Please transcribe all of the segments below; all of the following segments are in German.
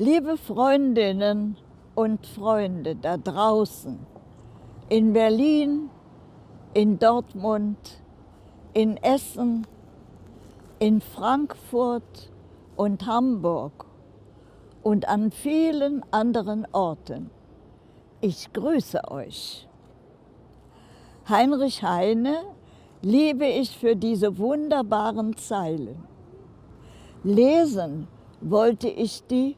Liebe Freundinnen und Freunde da draußen, in Berlin, in Dortmund, in Essen, in Frankfurt und Hamburg und an vielen anderen Orten. Ich grüße euch. Heinrich Heine liebe ich für diese wunderbaren Zeilen. Lesen wollte ich die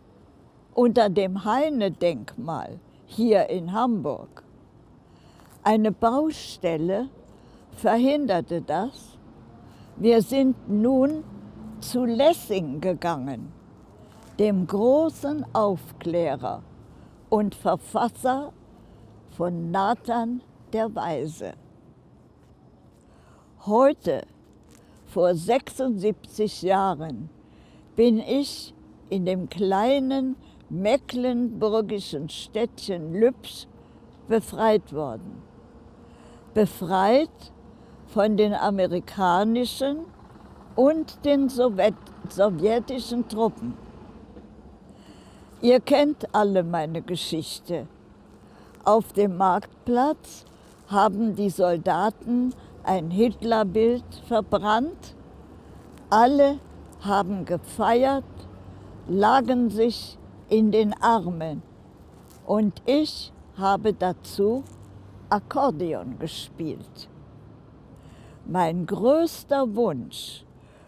unter dem Heine-Denkmal hier in Hamburg. Eine Baustelle verhinderte das. Wir sind nun zu Lessing gegangen, dem großen Aufklärer und Verfasser von Nathan der Weise. Heute, vor 76 Jahren, bin ich in dem kleinen mecklenburgischen Städtchen Lübsch befreit worden. Befreit von den amerikanischen und den Sowjet sowjetischen Truppen. Ihr kennt alle meine Geschichte. Auf dem Marktplatz haben die Soldaten ein Hitlerbild verbrannt. Alle haben gefeiert, lagen sich in den Armen und ich habe dazu Akkordeon gespielt. Mein größter Wunsch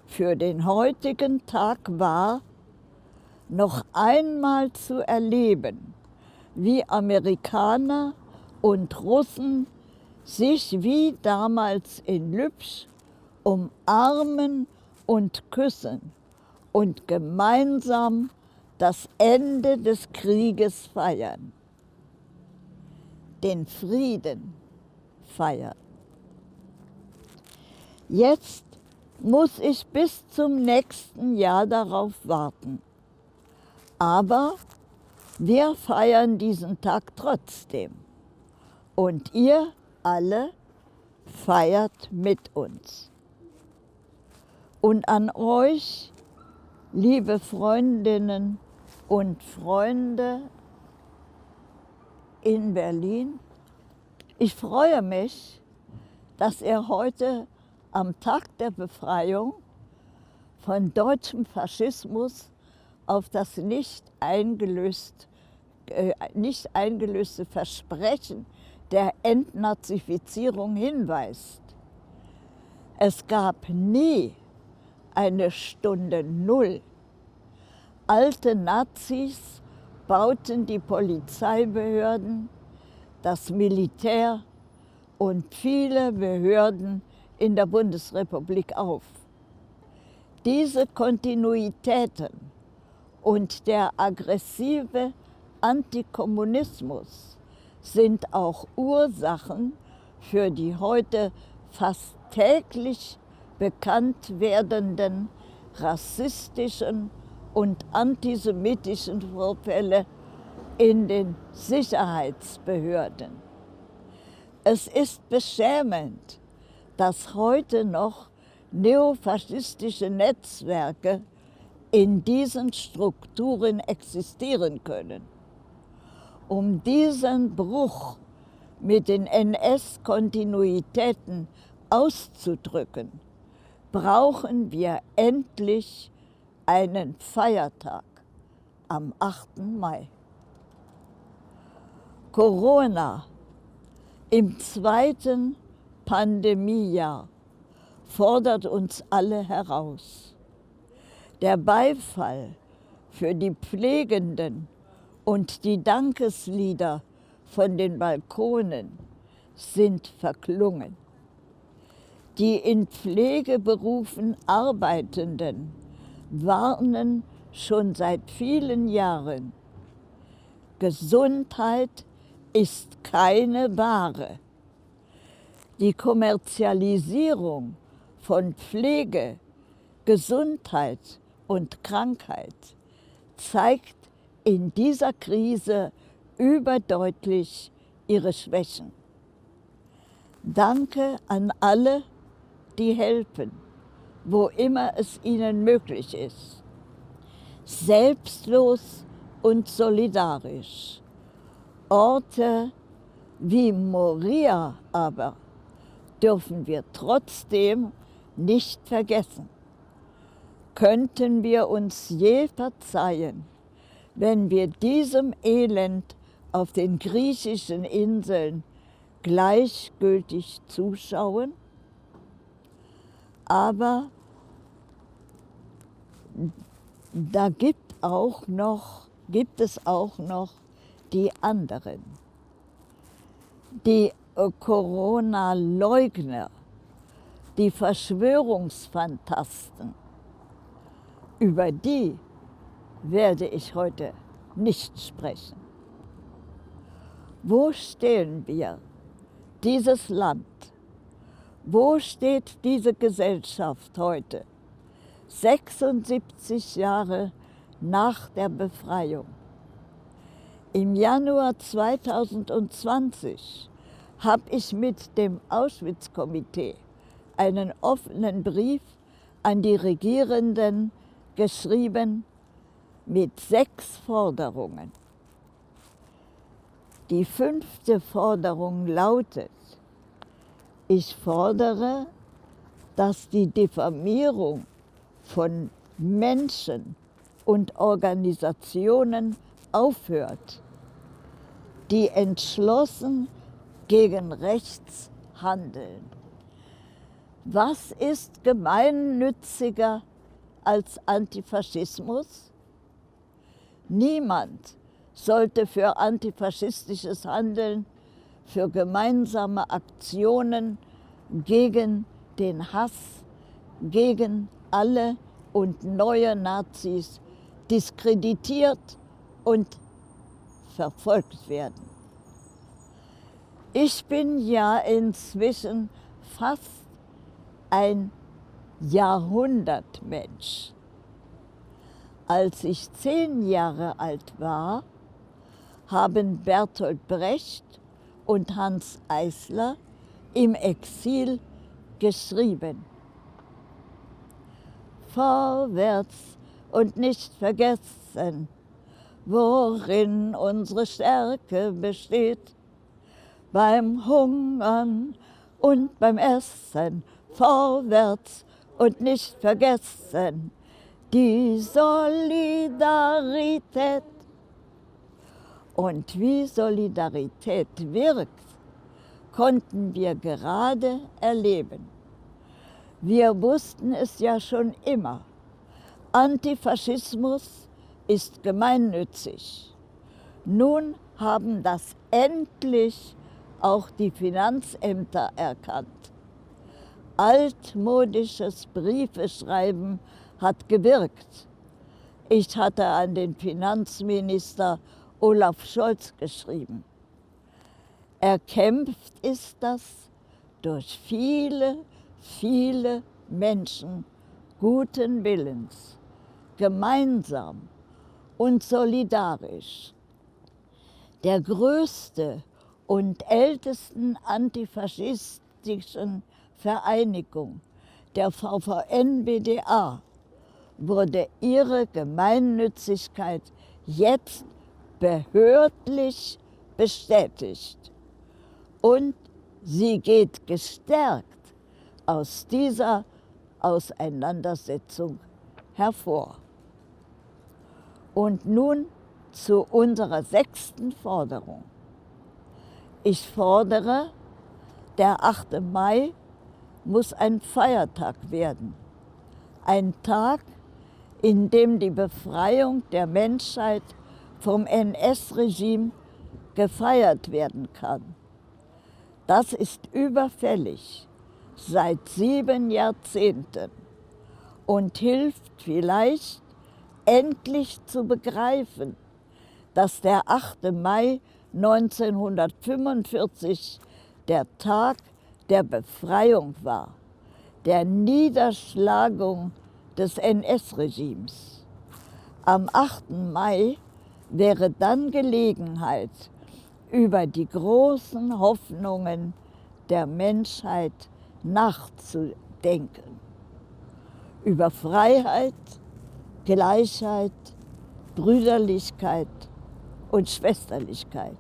für den heutigen Tag war, noch einmal zu erleben, wie Amerikaner und Russen sich wie damals in Lübsch umarmen und küssen und gemeinsam das Ende des Krieges feiern, den Frieden feiern. Jetzt muss ich bis zum nächsten Jahr darauf warten. Aber wir feiern diesen Tag trotzdem. Und ihr alle feiert mit uns. Und an euch, liebe Freundinnen und Freunde in Berlin, ich freue mich, dass ihr heute am Tag der Befreiung von deutschem Faschismus auf das nicht, eingelöst, äh, nicht eingelöste Versprechen der Entnazifizierung hinweist. Es gab nie eine Stunde Null. Alte Nazis bauten die Polizeibehörden, das Militär und viele Behörden in der Bundesrepublik auf. Diese Kontinuitäten und der aggressive Antikommunismus sind auch Ursachen für die heute fast täglich bekannt werdenden rassistischen und antisemitischen Vorfälle in den Sicherheitsbehörden. Es ist beschämend, dass heute noch neofaschistische Netzwerke in diesen Strukturen existieren können um diesen Bruch mit den NS-Kontinuitäten auszudrücken, brauchen wir endlich einen Feiertag am 8. Mai. Corona im zweiten Pandemiejahr fordert uns alle heraus. Der Beifall für die Pflegenden und die Dankeslieder von den Balkonen sind verklungen. Die in Pflegeberufen Arbeitenden warnen schon seit vielen Jahren, Gesundheit ist keine Ware. Die Kommerzialisierung von Pflege, Gesundheit und Krankheit zeigt in dieser Krise überdeutlich ihre Schwächen. Danke an alle, die helfen, wo immer es ihnen möglich ist. Selbstlos und solidarisch. Orte wie Moria aber dürfen wir trotzdem nicht vergessen. Könnten wir uns je verzeihen, wenn wir diesem Elend auf den griechischen Inseln gleichgültig zuschauen? Aber da gibt, auch noch, gibt es auch noch die anderen, die Corona-Leugner, die Verschwörungsfantasten. Über die werde ich heute nicht sprechen. Wo stehen wir, dieses Land? Wo steht diese Gesellschaft heute, 76 Jahre nach der Befreiung? Im Januar 2020 habe ich mit dem Auschwitz-Komitee einen offenen Brief an die Regierenden geschrieben mit sechs Forderungen. Die fünfte Forderung lautet, ich fordere, dass die Diffamierung von Menschen und Organisationen aufhört, die entschlossen gegen rechts handeln. Was ist gemeinnütziger als Antifaschismus? Niemand sollte für antifaschistisches Handeln, für gemeinsame Aktionen gegen den Hass, gegen alle und neue Nazis diskreditiert und verfolgt werden. Ich bin ja inzwischen fast ein Jahrhundertmensch. Als ich zehn Jahre alt war, haben Bertolt Brecht und Hans Eisler im Exil geschrieben. Vorwärts und nicht vergessen, worin unsere Stärke besteht. Beim Hungern und beim Essen vorwärts und nicht vergessen, die Solidarität. Und wie Solidarität wirkt, konnten wir gerade erleben. Wir wussten es ja schon immer. Antifaschismus ist gemeinnützig. Nun haben das endlich auch die Finanzämter erkannt. Altmodisches Briefeschreiben hat gewirkt. Ich hatte an den Finanzminister Olaf Scholz geschrieben. Erkämpft ist das durch viele, viele Menschen guten Willens, gemeinsam und solidarisch. Der größte und ältesten antifaschistischen Vereinigung, der VVN-BDA, wurde ihre Gemeinnützigkeit jetzt behördlich bestätigt. Und sie geht gestärkt aus dieser Auseinandersetzung hervor. Und nun zu unserer sechsten Forderung. Ich fordere, der 8. Mai muss ein Feiertag werden. Ein Tag, in dem die Befreiung der Menschheit vom NS-Regime gefeiert werden kann. Das ist überfällig seit sieben Jahrzehnten und hilft vielleicht endlich zu begreifen, dass der 8. Mai 1945 der Tag der Befreiung war, der Niederschlagung des NS-Regimes. Am 8. Mai wäre dann Gelegenheit, über die großen Hoffnungen der Menschheit nachzudenken. Über Freiheit, Gleichheit, Brüderlichkeit und Schwesterlichkeit.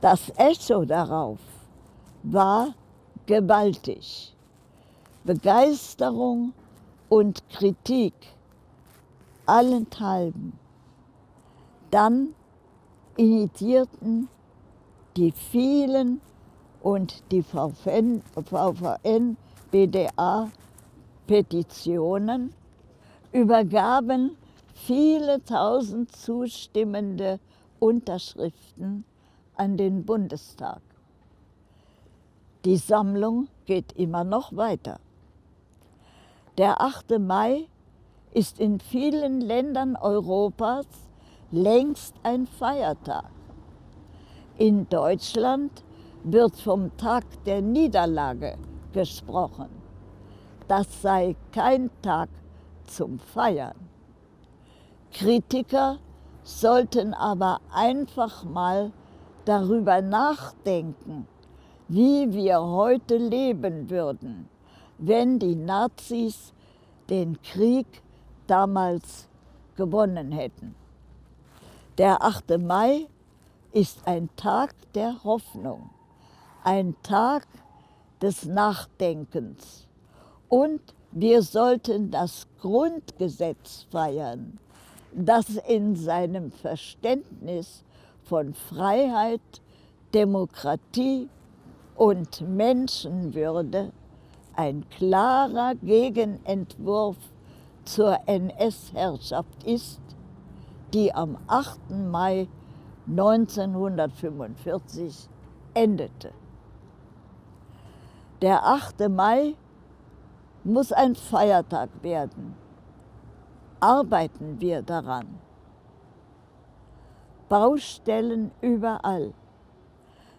Das Echo darauf war gewaltig. Begeisterung und Kritik allenthalben. Dann initiierten die vielen und die VVN, VVN BDA Petitionen, übergaben viele tausend zustimmende Unterschriften an den Bundestag. Die Sammlung geht immer noch weiter. Der 8. Mai ist in vielen Ländern Europas längst ein Feiertag. In Deutschland wird vom Tag der Niederlage gesprochen. Das sei kein Tag zum Feiern. Kritiker sollten aber einfach mal darüber nachdenken, wie wir heute leben würden, wenn die Nazis den Krieg damals gewonnen hätten. Der 8. Mai ist ein Tag der Hoffnung, ein Tag des Nachdenkens. Und wir sollten das Grundgesetz feiern, das in seinem Verständnis von Freiheit, Demokratie und Menschenwürde ein klarer Gegenentwurf zur NS-Herrschaft ist, die am 8. Mai 1945 endete. Der 8. Mai muss ein Feiertag werden. Arbeiten wir daran. Baustellen überall.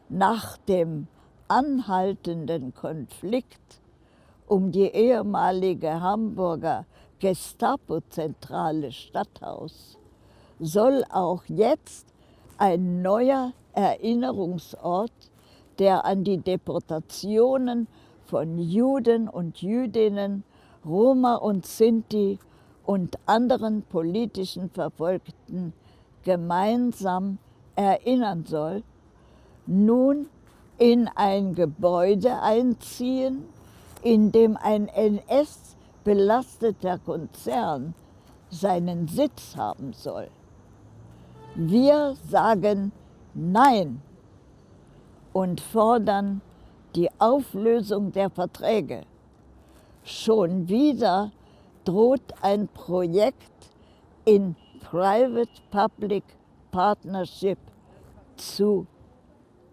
Nach dem anhaltenden Konflikt um die ehemalige Hamburger Gestapo-Zentrale Stadthaus soll auch jetzt ein neuer Erinnerungsort, der an die Deportationen von Juden und Jüdinnen, Roma und Sinti und anderen politischen Verfolgten gemeinsam erinnern soll, nun in ein Gebäude einziehen, in dem ein NS-belasteter Konzern seinen Sitz haben soll. Wir sagen Nein und fordern die Auflösung der Verträge. Schon wieder droht ein Projekt in Private-Public Partnership zu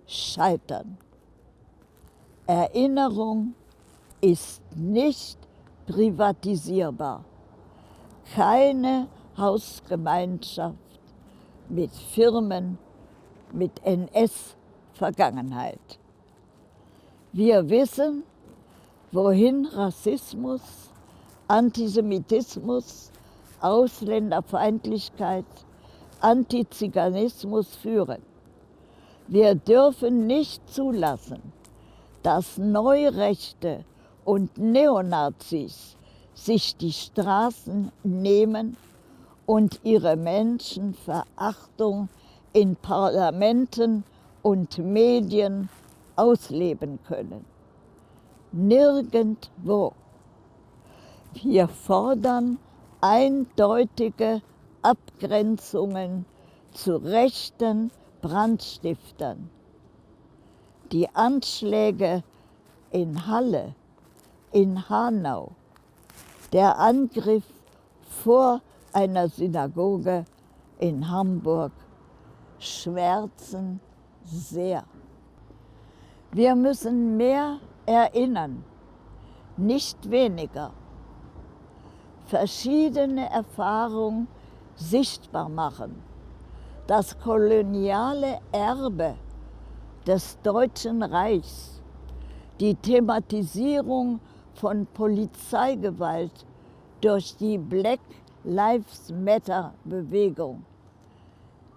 scheitern. Erinnerung ist nicht privatisierbar. Keine Hausgemeinschaft mit Firmen mit NS-Vergangenheit. Wir wissen, wohin Rassismus, Antisemitismus, Ausländerfeindlichkeit, Antiziganismus führen. Wir dürfen nicht zulassen, dass Neurechte und Neonazis sich die Straßen nehmen und ihre Menschenverachtung in Parlamenten und Medien ausleben können. Nirgendwo. Wir fordern eindeutige Abgrenzungen zu rechten Brandstiftern. Die Anschläge in Halle, in Hanau, der Angriff vor einer Synagoge in Hamburg schmerzen sehr. Wir müssen mehr erinnern, nicht weniger. Verschiedene Erfahrungen sichtbar machen. Das koloniale Erbe des Deutschen Reichs, die Thematisierung von Polizeigewalt durch die Black Lives Matter Bewegung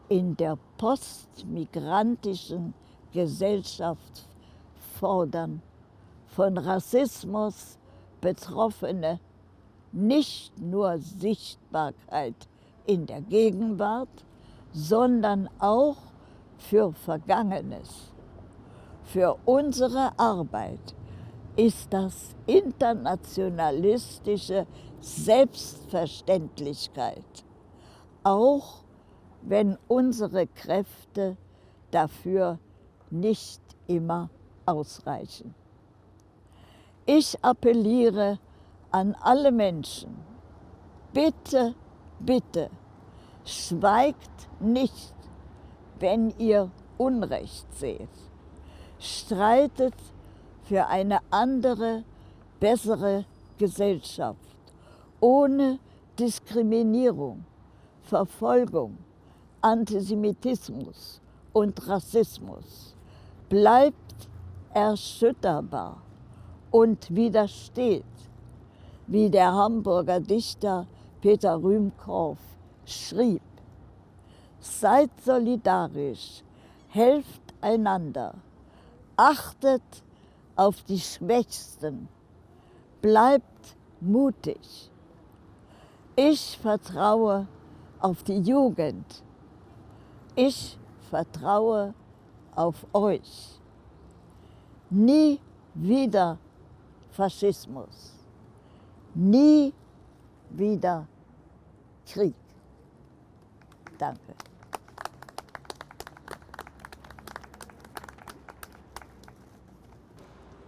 in der postmigrantischen Gesellschaft fordern, von Rassismus Betroffene nicht nur Sichtbarkeit in der Gegenwart, sondern auch für Vergangenes. Für unsere Arbeit ist das internationalistische Selbstverständlichkeit, auch wenn unsere Kräfte dafür nicht immer ausreichen. Ich appelliere an alle Menschen, bitte, bitte, schweigt nicht, wenn ihr Unrecht seht. Streitet für eine andere, bessere Gesellschaft, ohne Diskriminierung, Verfolgung, Antisemitismus und Rassismus. Bleibt erschütterbar und widersteht, wie der Hamburger Dichter Peter Rühmkorff schrieb. Seid solidarisch, helft einander, achtet auf die Schwächsten, bleibt mutig. Ich vertraue auf die Jugend. Ich vertraue auf euch. Nie wieder Faschismus. Nie wieder Krieg. Danke.